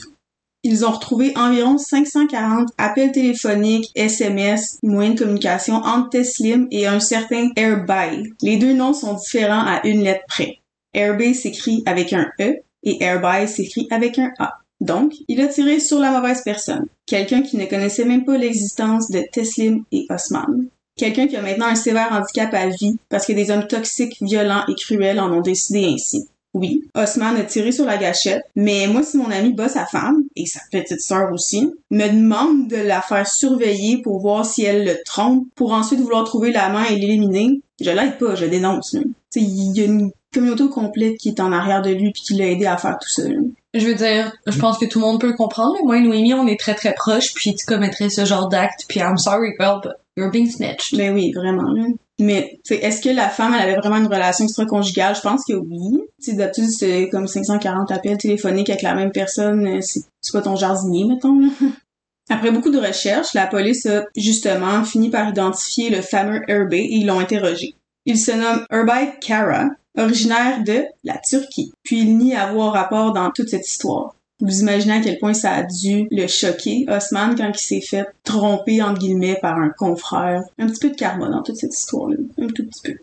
Ils ont retrouvé environ 540 appels téléphoniques, SMS, moyens de communication entre Teslim et un certain Airbay. Les deux noms sont différents à une lettre près. Airbay s'écrit avec un E et Airbay s'écrit avec un A. Donc, il a tiré sur la mauvaise personne. Quelqu'un qui ne connaissait même pas l'existence de Teslim et Osman. Quelqu'un qui a maintenant un sévère handicap à vie parce que des hommes toxiques, violents et cruels en ont décidé ainsi. Oui, Osman a tiré sur la gâchette, mais moi, si mon ami bat sa femme, et sa petite sœur aussi, me demande de la faire surveiller pour voir si elle le trompe, pour ensuite vouloir trouver la main et l'éliminer, je l'aide pas, je dénonce. il y a une communauté au complète qui est en arrière de lui puis qui l'a aidé à faire tout ça. Je veux dire, je pense que tout le monde peut le comprendre. mais Moi et Noémie, on est très très proches, puis tu commettrais ce genre d'acte, puis I'm sorry girl, but you're being snitched. Mais oui, vraiment. Mais est-ce que la femme, elle avait vraiment une relation extra-conjugale? Je pense que oui. D'habitude, c'est comme 540 appels téléphoniques avec la même personne. euh, C'est pas ton jardinier, mettons. Après beaucoup de recherches, la police a justement fini par identifier le fameux Herbey et ils l'ont interrogé. Il se nomme Herbey Kara, originaire de la Turquie. Puis il nie avoir rapport dans toute cette histoire. Vous imaginez à quel point ça a dû le choquer, Osman, quand il s'est fait tromper, entre guillemets, par un confrère. Un petit peu de karma dans toute cette histoire-là. Un tout petit peu.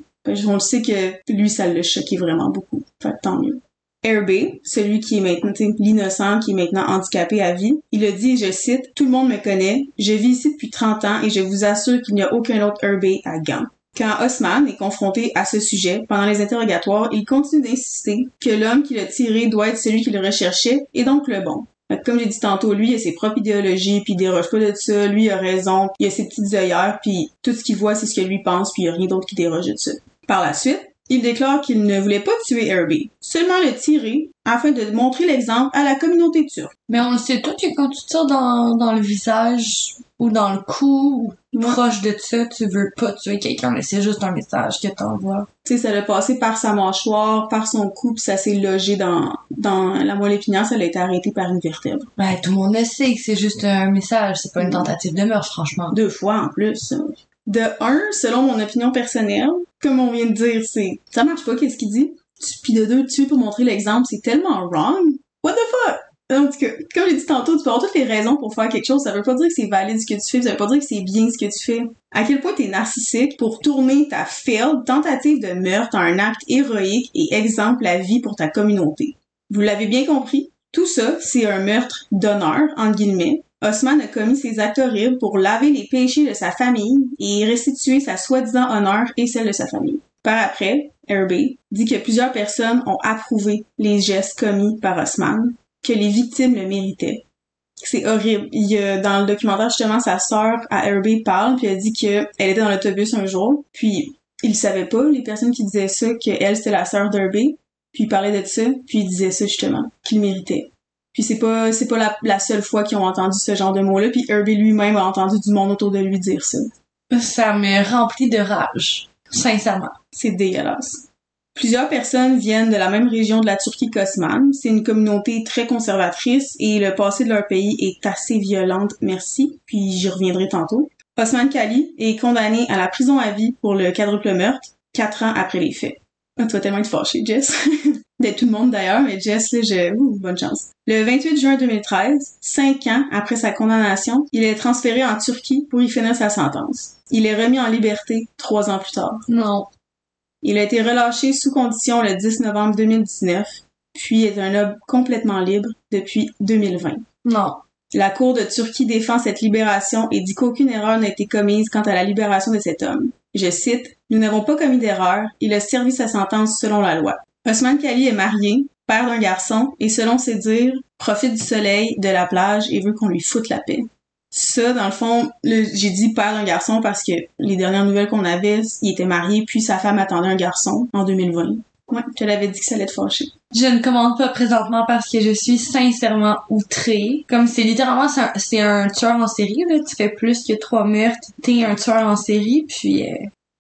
On le sait que lui, ça l'a choqué vraiment beaucoup. Fait tant mieux. Herbey, celui qui est maintenant, l'innocent, qui est maintenant handicapé à vie, il a dit, je cite, Tout le monde me connaît, je vis ici depuis 30 ans et je vous assure qu'il n'y a aucun autre Herbey à Gand. Quand Osman est confronté à ce sujet pendant les interrogatoires, il continue d'insister que l'homme qui l'a tiré doit être celui qui le recherchait et donc le bon. Comme j'ai dit tantôt, lui, il a ses propres idéologies, puis il déroge pas de ça, lui, il a raison, il a ses petites œillères, puis tout ce qu'il voit, c'est ce que lui pense, puis il y a rien d'autre qui déroge de ça. Par la suite, il déclare qu'il ne voulait pas tuer Herbie, seulement le tirer afin de montrer l'exemple à la communauté turque. Mais on le sait tout que quand tu tires dans, dans le visage ou dans le cou ou proche de ça, tu veux pas tuer quelqu'un, mais c'est juste un message que t'envoies. Tu sais, ça l'a passé par sa mâchoire, par son cou, puis ça s'est logé dans, dans la moelle épinière, ça a été arrêté par une vertèbre. Ben, tout le monde le sait que c'est juste un message, c'est pas une tentative de meurtre, franchement. Deux fois en plus. De un, selon mon opinion personnelle, comme on vient de dire, c'est ça marche pas, qu'est-ce qu'il dit? Puis de deux, tuer pour montrer l'exemple, c'est tellement wrong. What the fuck? En tout cas, comme j'ai dit tantôt, tu peux avoir toutes les raisons pour faire quelque chose. Ça veut pas dire que c'est valide ce que tu fais, ça veut pas dire que c'est bien ce que tu fais. À quel point t'es narcissique pour tourner ta failed tentative de meurtre en un acte héroïque et exemple la vie pour ta communauté? Vous l'avez bien compris, tout ça, c'est un meurtre d'honneur, entre guillemets. Osman a commis ces actes horribles pour laver les péchés de sa famille et restituer sa soi-disant honneur et celle de sa famille. Par après, Herbie dit que plusieurs personnes ont approuvé les gestes commis par Osman, que les victimes le méritaient. C'est horrible. Il dans le documentaire, justement, sa sœur à Herbie parle, puis elle dit qu'elle était dans l'autobus un jour, puis il savait pas, les personnes qui disaient ça, qu'elle, c'était la sœur d'Herbie, puis il parlait de ça, puis il disait ça, justement, qu'il méritait. Puis c'est pas c'est pas la, la seule fois qu'ils ont entendu ce genre de mots-là, puis Herbie lui-même a entendu du monde autour de lui dire ça. Ça me remplit de rage, sincèrement. C'est dégueulasse. Plusieurs personnes viennent de la même région de la Turquie qu'Osman. C'est une communauté très conservatrice et le passé de leur pays est assez violente, merci, puis j'y reviendrai tantôt. Osman Kali est condamné à la prison à vie pour le quadruple meurtre, quatre ans après les faits. Ah, tu vas tellement être fâché, Jess. D'être tout le monde d'ailleurs, mais Jess, là, je... Ouh, bonne chance. Le 28 juin 2013, cinq ans après sa condamnation, il est transféré en Turquie pour y finir sa sentence. Il est remis en liberté trois ans plus tard. Non. Il a été relâché sous condition le 10 novembre 2019, puis est un homme complètement libre depuis 2020. Non. La Cour de Turquie défend cette libération et dit qu'aucune erreur n'a été commise quant à la libération de cet homme. Je cite, Nous n'avons pas commis d'erreur, il a servi sa sentence selon la loi. Osman Kali est marié, père d'un garçon, et selon ses dires, profite du soleil, de la plage et veut qu'on lui foute la paix. Ça, dans le fond, j'ai dit père d'un garçon parce que les dernières nouvelles qu'on avait, il était marié, puis sa femme attendait un garçon en 2020. Ouais, je l'avais dit que ça allait te fâcher. Je ne commande pas présentement parce que je suis sincèrement outrée. Comme c'est littéralement, c'est un, tueur en série, là. Tu fais plus que trois meurtres, t'es un tueur en série, puis... Euh...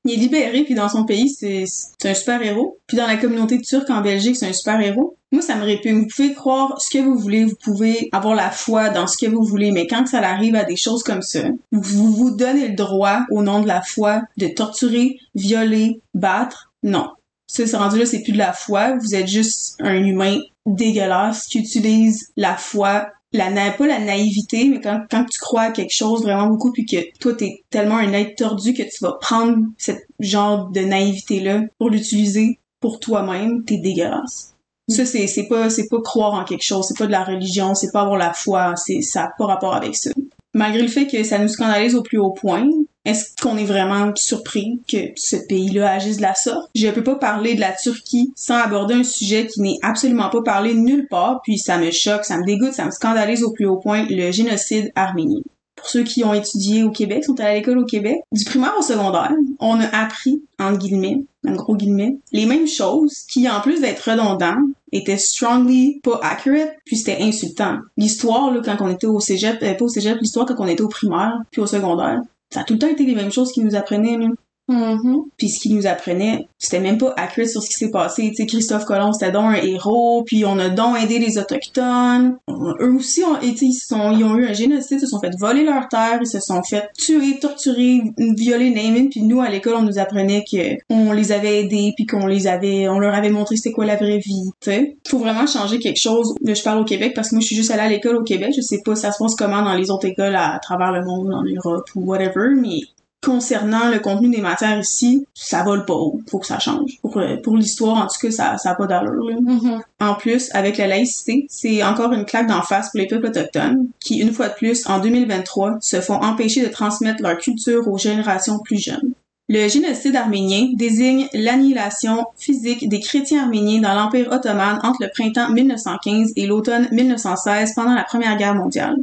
Il est libéré, puis dans son pays, c'est un super-héros. Puis dans la communauté turque en Belgique, c'est un super-héros. Moi, ça me répugne. Vous pouvez croire ce que vous voulez, vous pouvez avoir la foi dans ce que vous voulez, mais quand ça arrive à des choses comme ça, vous vous donnez le droit, au nom de la foi, de torturer, violer, battre? Non. Ça, c'est rendu là, c'est plus de la foi. Vous êtes juste un humain dégueulasse qui utilise la foi la pas la naïveté, mais quand, quand tu crois à quelque chose vraiment beaucoup, puis que toi, t'es tellement un être tordu que tu vas prendre ce genre de naïveté-là pour l'utiliser pour toi-même, t'es dégueulasse. Ça, c'est, c'est pas, c'est pas croire en quelque chose, c'est pas de la religion, c'est pas avoir la foi, c'est, ça n'a pas rapport avec ça. Malgré le fait que ça nous scandalise au plus haut point, est-ce qu'on est vraiment surpris que ce pays-là agisse de la sorte? Je peux pas parler de la Turquie sans aborder un sujet qui n'est absolument pas parlé nulle part, puis ça me choque, ça me dégoûte, ça me scandalise au plus haut point, le génocide arménien. Pour ceux qui ont étudié au Québec, sont allés à l'école au Québec, du primaire au secondaire, on a appris, entre guillemets, en gros guillemets, les mêmes choses qui, en plus d'être redondants, étaient strongly pas accurate, puis c'était insultant. L'histoire, là, quand on était au cégep, euh, pas au cégep, l'histoire quand on était au primaire, puis au secondaire, ça a tout le temps été les mêmes choses qu'ils nous apprenaient, là. Mm-hmm. Puis ce qu'ils nous apprenaient, c'était même pas accurate sur ce qui s'est passé. Tu sais, Christophe Colomb, c'était donc un héros, puis on a donc aidé les Autochtones. Eux aussi, ont été, ils, ont eu un génocide, ils se sont fait voler leurs terres, ils se sont fait tuer, torturer, violer, name Puis nous, à l'école, on nous apprenait que on les avait aidés, puis qu'on les avait, on leur avait montré c'était quoi la vraie vie. Tu faut vraiment changer quelque chose. Je parle au Québec parce que moi, je suis juste allée à l'école au Québec. Je sais pas, ça se passe comment dans les autres écoles à travers le monde, en Europe ou whatever, mais concernant le contenu des matières ici, ça vole pas haut. Faut que ça change. Pour, euh, pour l'histoire, en tout cas, ça, ça a pas d'allure. Mm-hmm. En plus, avec la laïcité, c'est encore une claque d'en face pour les peuples autochtones, qui, une fois de plus, en 2023, se font empêcher de transmettre leur culture aux générations plus jeunes. Le génocide arménien désigne l'annihilation physique des chrétiens arméniens dans l'Empire ottoman entre le printemps 1915 et l'automne 1916 pendant la Première Guerre mondiale.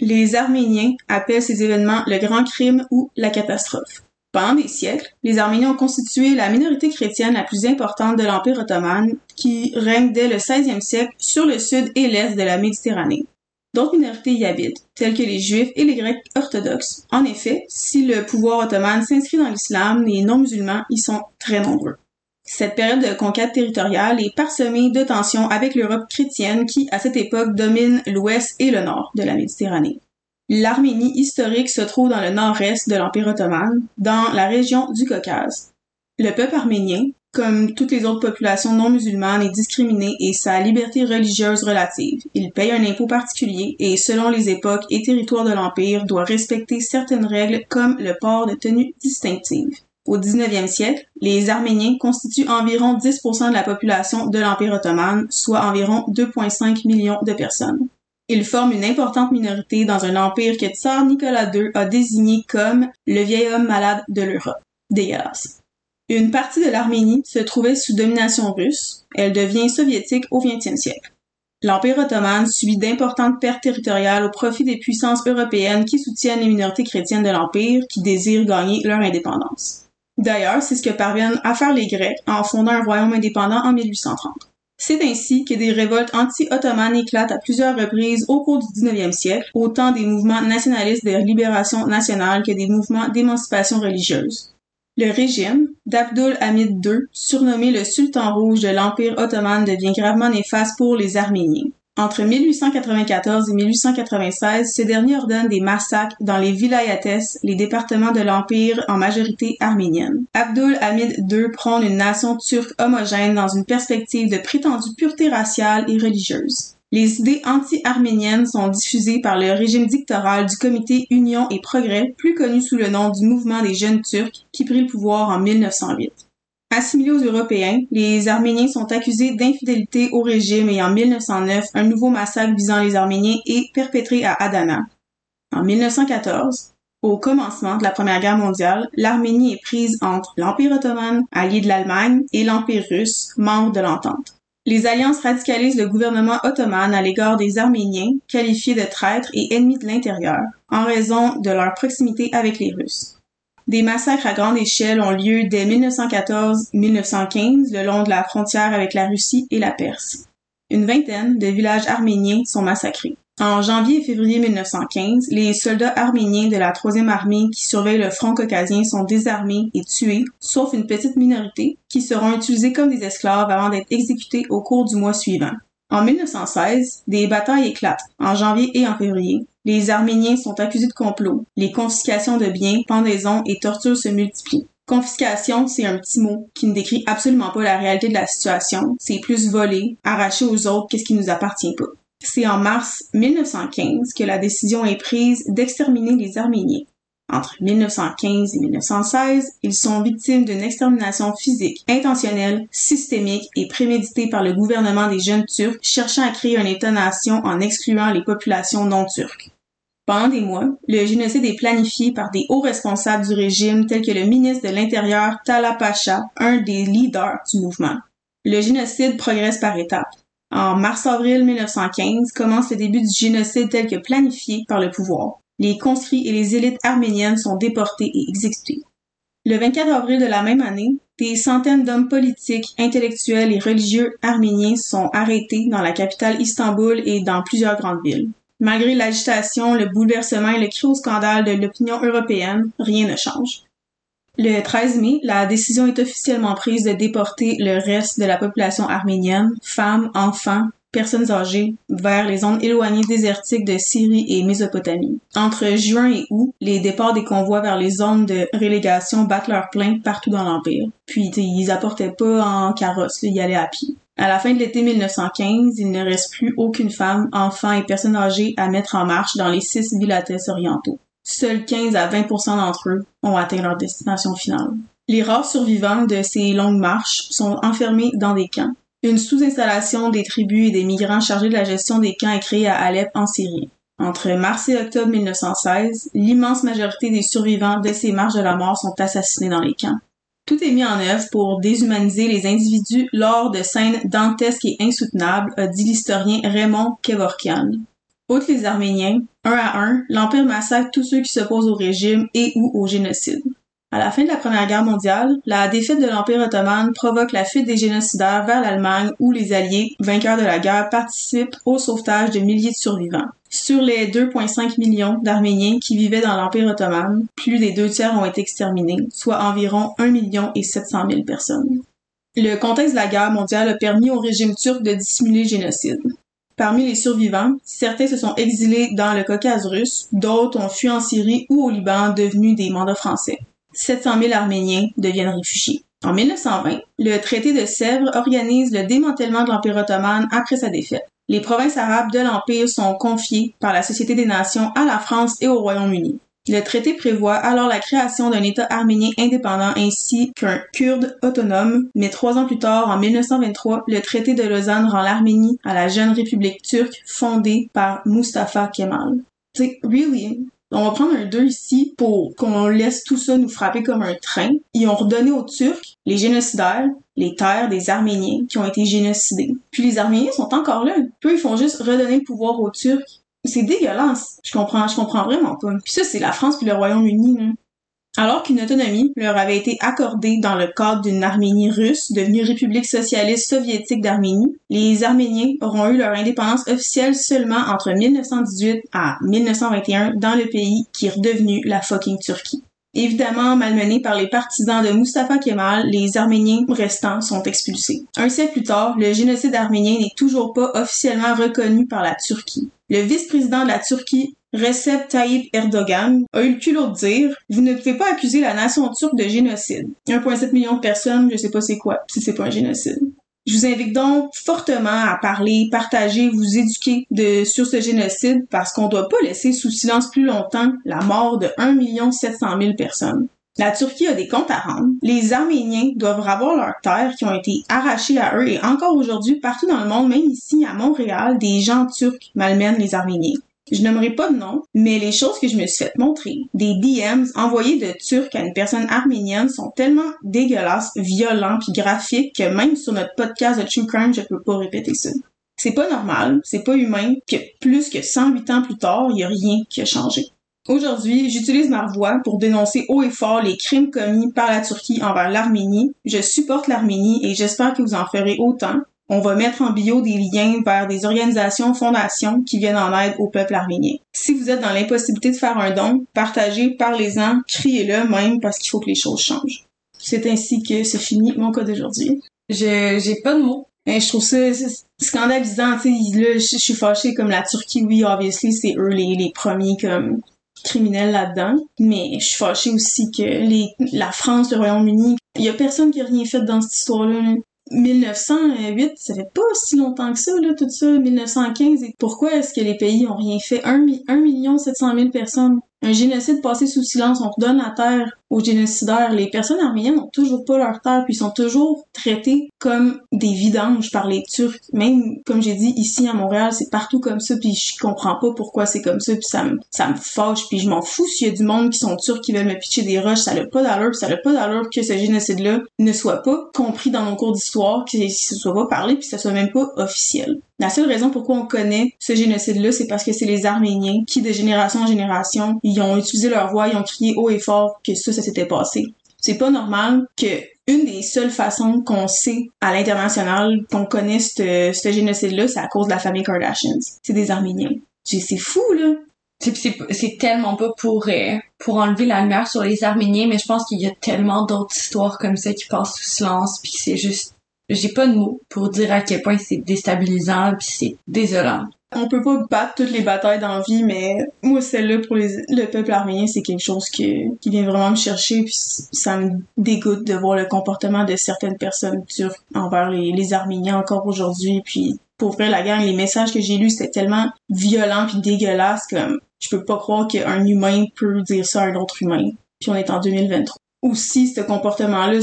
Les Arméniens appellent ces événements le grand crime ou la catastrophe. Pendant des siècles, les Arméniens ont constitué la minorité chrétienne la plus importante de l'Empire ottoman qui règne dès le 16e siècle sur le sud et l'est de la Méditerranée. D'autres minorités y habitent, telles que les Juifs et les Grecs orthodoxes. En effet, si le pouvoir ottoman s'inscrit dans l'islam, les non-musulmans y sont très nombreux. Cette période de conquête territoriale est parsemée de tensions avec l'Europe chrétienne qui, à cette époque, domine l'ouest et le nord de la Méditerranée. L'Arménie historique se trouve dans le nord-est de l'Empire ottoman, dans la région du Caucase. Le peuple arménien, comme toutes les autres populations non musulmanes, est discriminé et sa liberté religieuse relative. Il paye un impôt particulier et, selon les époques et territoires de l'Empire, doit respecter certaines règles comme le port de tenues distinctives. Au 19e siècle, les Arméniens constituent environ 10% de la population de l'Empire ottoman, soit environ 2,5 millions de personnes. Ils forment une importante minorité dans un empire que Tsar Nicolas II a désigné comme le vieil homme malade de l'Europe. Dégueulasse. Une partie de l'Arménie se trouvait sous domination russe. Elle devient soviétique au XXe siècle. L'Empire ottoman subit d'importantes pertes territoriales au profit des puissances européennes qui soutiennent les minorités chrétiennes de l'Empire qui désirent gagner leur indépendance. D'ailleurs, c'est ce que parviennent à faire les Grecs en fondant un royaume indépendant en 1830. C'est ainsi que des révoltes anti-ottomanes éclatent à plusieurs reprises au cours du 19e siècle, autant des mouvements nationalistes de libération nationale que des mouvements d'émancipation religieuse. Le régime d'Abdul Hamid II, surnommé le Sultan rouge de l'Empire ottoman, devient gravement néfaste pour les Arméniens. Entre 1894 et 1896, ce dernier ordonne des massacres dans les vilayates, les départements de l'Empire en majorité arménienne. Abdul Hamid II prône une nation turque homogène dans une perspective de prétendue pureté raciale et religieuse. Les idées anti-arméniennes sont diffusées par le régime dictatorial du comité Union et Progrès, plus connu sous le nom du mouvement des jeunes turcs, qui prit le pouvoir en 1908. Assimilés aux Européens, les Arméniens sont accusés d'infidélité au régime et en 1909, un nouveau massacre visant les Arméniens est perpétré à Adana. En 1914, au commencement de la Première Guerre mondiale, l'Arménie est prise entre l'Empire ottoman, allié de l'Allemagne, et l'Empire russe, membre de l'entente. Les alliances radicalisent le gouvernement ottoman à l'égard des Arméniens, qualifiés de traîtres et ennemis de l'intérieur, en raison de leur proximité avec les Russes. Des massacres à grande échelle ont lieu dès 1914-1915 le long de la frontière avec la Russie et la Perse. Une vingtaine de villages arméniens sont massacrés. En janvier et février 1915, les soldats arméniens de la troisième armée qui surveillent le front caucasien sont désarmés et tués, sauf une petite minorité, qui seront utilisés comme des esclaves avant d'être exécutés au cours du mois suivant. En 1916, des batailles éclatent, en janvier et en février, les Arméniens sont accusés de complot. Les confiscations de biens, pendaisons et tortures se multiplient. Confiscation, c'est un petit mot qui ne décrit absolument pas la réalité de la situation. C'est plus voler, arracher aux autres qu'est-ce qui nous appartient pas. C'est en mars 1915 que la décision est prise d'exterminer les Arméniens. Entre 1915 et 1916, ils sont victimes d'une extermination physique, intentionnelle, systémique et préméditée par le gouvernement des jeunes Turcs cherchant à créer un État-nation en excluant les populations non turques. Pendant des mois, le génocide est planifié par des hauts responsables du régime tels que le ministre de l'Intérieur Tala Pacha, un des leaders du mouvement. Le génocide progresse par étapes. En mars-avril 1915 commence le début du génocide tel que planifié par le pouvoir. Les conscrits et les élites arméniennes sont déportés et exécutés. Le 24 avril de la même année, des centaines d'hommes politiques, intellectuels et religieux arméniens sont arrêtés dans la capitale Istanbul et dans plusieurs grandes villes. Malgré l'agitation, le bouleversement et le cri au scandale de l'opinion européenne, rien ne change. Le 13 mai, la décision est officiellement prise de déporter le reste de la population arménienne, femmes, enfants, personnes âgées, vers les zones éloignées désertiques de Syrie et Mésopotamie. Entre juin et août, les départs des convois vers les zones de relégation battent leur plein partout dans l'Empire. Puis, ils apportaient pas en carrosse, ils y allaient à pied. À la fin de l'été 1915, il ne reste plus aucune femme, enfant et personne âgée à mettre en marche dans les six villates orientaux. Seuls 15 à 20% d'entre eux ont atteint leur destination finale. Les rares survivants de ces longues marches sont enfermés dans des camps. Une sous-installation des tribus et des migrants chargés de la gestion des camps est créée à Alep en Syrie. Entre mars et octobre 1916, l'immense majorité des survivants de ces marches de la mort sont assassinés dans les camps. Tout est mis en œuvre pour déshumaniser les individus lors de scènes dantesques et insoutenables, a dit l'historien Raymond Kevorkian. Outre les Arméniens, un à un, l'Empire massacre tous ceux qui s'opposent au régime et ou au génocide. À la fin de la Première Guerre mondiale, la défaite de l'Empire ottoman provoque la fuite des génocidaires vers l'Allemagne où les Alliés, vainqueurs de la guerre, participent au sauvetage de milliers de survivants. Sur les 2,5 millions d'Arméniens qui vivaient dans l'Empire ottoman, plus des deux tiers ont été exterminés, soit environ 1 million et 700 000 personnes. Le contexte de la guerre mondiale a permis au régime turc de dissimuler le génocide. Parmi les survivants, certains se sont exilés dans le Caucase russe, d'autres ont fui en Syrie ou au Liban devenus des mandats français. 700 000 Arméniens deviennent réfugiés. En 1920, le traité de Sèvres organise le démantèlement de l'Empire ottoman après sa défaite les provinces arabes de l'Empire sont confiées par la Société des Nations à la France et au Royaume-Uni. Le traité prévoit alors la création d'un État arménien indépendant ainsi qu'un kurde autonome, mais trois ans plus tard, en 1923, le traité de Lausanne rend l'Arménie à la jeune république turque fondée par Mustafa Kemal. C'est really, on va prendre un 2 ici pour qu'on laisse tout ça nous frapper comme un train. Ils ont redonné aux Turcs, les génocidaires, les terres des Arméniens qui ont été génocidés. Puis les Arméniens sont encore là. Puis ils font juste redonner le pouvoir aux Turcs. C'est dégueulasse. Je comprends, je comprends vraiment pas. Puis ça, c'est la France puis le Royaume-Uni. Alors qu'une autonomie leur avait été accordée dans le cadre d'une Arménie russe devenue République socialiste soviétique d'Arménie, les Arméniens auront eu leur indépendance officielle seulement entre 1918 à 1921 dans le pays qui est redevenu la fucking Turquie. Évidemment, malmenés par les partisans de Mustafa Kemal, les Arméniens restants sont expulsés. Un siècle plus tard, le génocide arménien n'est toujours pas officiellement reconnu par la Turquie. Le vice-président de la Turquie, Recep Tayyip Erdogan a eu le culot de dire Vous ne pouvez pas accuser la nation turque de génocide. 1,7 million de personnes, je sais pas c'est quoi, si c'est pas un génocide. Je vous invite donc fortement à parler, partager, vous éduquer sur ce génocide parce qu'on doit pas laisser sous silence plus longtemps la mort de 1 700 000 personnes. La Turquie a des comptes à rendre. Les Arméniens doivent avoir leurs terres qui ont été arrachées à eux et encore aujourd'hui, partout dans le monde, même ici à Montréal, des gens turcs malmènent les Arméniens. Je n'aimerais pas de nom, mais les choses que je me suis fait montrer, des DMs envoyés de Turcs à une personne arménienne sont tellement dégueulasses, violents puis graphiques que même sur notre podcast de True Crime, je peux pas répéter ça. C'est pas normal, c'est pas humain que plus que 108 ans plus tard, il y a rien qui a changé. Aujourd'hui, j'utilise ma voix pour dénoncer haut et fort les crimes commis par la Turquie envers l'Arménie. Je supporte l'Arménie et j'espère que vous en ferez autant. On va mettre en bio des liens vers des organisations, fondations qui viennent en aide au peuple arménien. Si vous êtes dans l'impossibilité de faire un don, partagez, parlez-en, criez-le même parce qu'il faut que les choses changent. C'est ainsi que se finit mon cas d'aujourd'hui. Je, j'ai pas de mots. Et je trouve ça scandalisant, tu sais, là, je suis fâchée comme la Turquie, oui, obviously, c'est eux les, les premiers comme criminels là-dedans. Mais je suis fâchée aussi que les, la France, le Royaume-Uni, il y a personne qui a rien fait dans cette histoire-là. 1908, ça fait pas si longtemps que ça, là, tout ça, 1915. Et pourquoi est-ce que les pays ont rien fait? 1, 1 million 700 000 personnes. Un génocide passé sous silence, on redonne la terre aux génocidaires. Les personnes arméniennes n'ont toujours pas leur terre, puis sont toujours traitées comme des vidanges par les Turcs. Même, comme j'ai dit, ici à Montréal, c'est partout comme ça, puis je comprends pas pourquoi c'est comme ça, puis ça me, ça me fâche, puis je m'en fous s'il y a du monde qui sont turcs qui veulent me pitcher des roches, ça n'a pas d'allure, ça n'a pas d'allure que ce génocide-là ne soit pas compris dans nos cours d'histoire, que ce soit pas parlé, puis ça soit même pas officiel. La seule raison pourquoi on connaît ce génocide-là, c'est parce que c'est les Arméniens qui, de génération en génération, ils ont utilisé leur voix, ils ont crié haut et fort que ça, ça s'était passé. C'est pas normal que une des seules façons qu'on sait à l'international qu'on connaît ce, génocide-là, c'est à cause de la famille Kardashians. C'est des Arméniens. C'est fou, là. C'est tellement pas pour euh, pour enlever la lumière sur les Arméniens, mais je pense qu'il y a tellement d'autres histoires comme ça qui passent sous silence, puis c'est juste j'ai pas de mots pour dire à quel point c'est déstabilisant puis c'est désolant. On peut pas battre toutes les batailles dans la vie, mais moi, celle-là, pour le peuple arménien, c'est quelque chose qui vient vraiment me chercher, puis ça me dégoûte de voir le comportement de certaines personnes turques envers les, les Arméniens encore aujourd'hui, puis pour vrai, la guerre, les messages que j'ai lus, c'était tellement violent puis dégueulasse comme je peux pas croire qu'un humain peut dire ça à un autre humain. Puis on est en 2023. Aussi, ce comportement-là,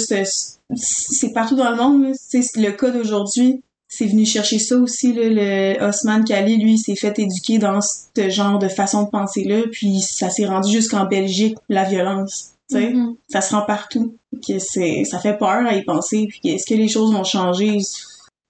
c'est partout dans le monde. C'est le cas d'aujourd'hui c'est venu chercher ça aussi, là, le Osman Kali, lui, il s'est fait éduquer dans ce genre de façon de penser-là, puis ça s'est rendu jusqu'en Belgique, la violence. Mhm. ça se rend partout. Que ça fait peur à y penser. Puis est-ce que les choses vont changer?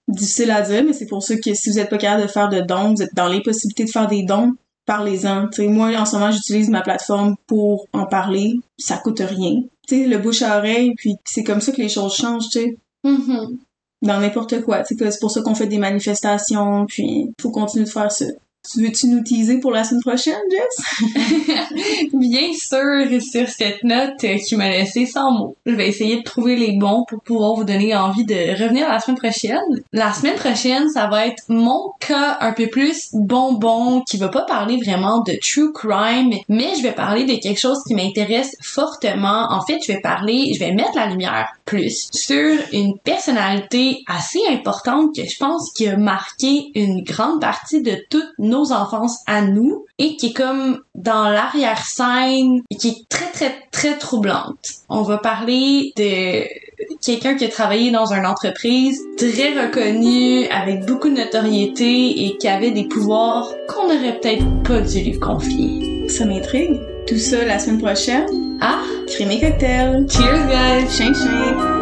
Difficile à dire, mais c'est pour ça que si vous êtes pas capable de faire de dons, vous êtes dans les possibilités de faire des dons, parlez-en. Moi, en ce moment, j'utilise ma plateforme pour en parler. Ça coûte rien. Tu sais, le bouche à oreille, puis c'est comme ça que les choses changent, tu sais Mhm. dans n'importe quoi. Tu sais, que c'est pour ça qu'on fait des manifestations, puis faut continuer de faire ça. Tu veux-tu nous teaser pour la semaine prochaine, Jess? Bien sûr, sur cette note euh, qui m'a laissé sans mots. Je vais essayer de trouver les bons pour pouvoir vous donner envie de revenir la semaine prochaine. La semaine prochaine, ça va être mon cas un peu plus bonbon, qui va pas parler vraiment de true crime, mais je vais parler de quelque chose qui m'intéresse fortement. En fait, je vais parler, je vais mettre la lumière plus sur une personnalité assez importante que je pense qui a marqué une grande partie de toutes nos enfances à nous et qui est comme dans l'arrière-scène et qui est très très très troublante. On va parler de quelqu'un qui a travaillé dans une entreprise très reconnue, avec beaucoup de notoriété et qui avait des pouvoirs qu'on n'aurait peut-être pas dû lui confier. Ça m'intrigue. Tout ça la semaine prochaine. Ah, Crémer cocktail. cheers guys! Chien chien.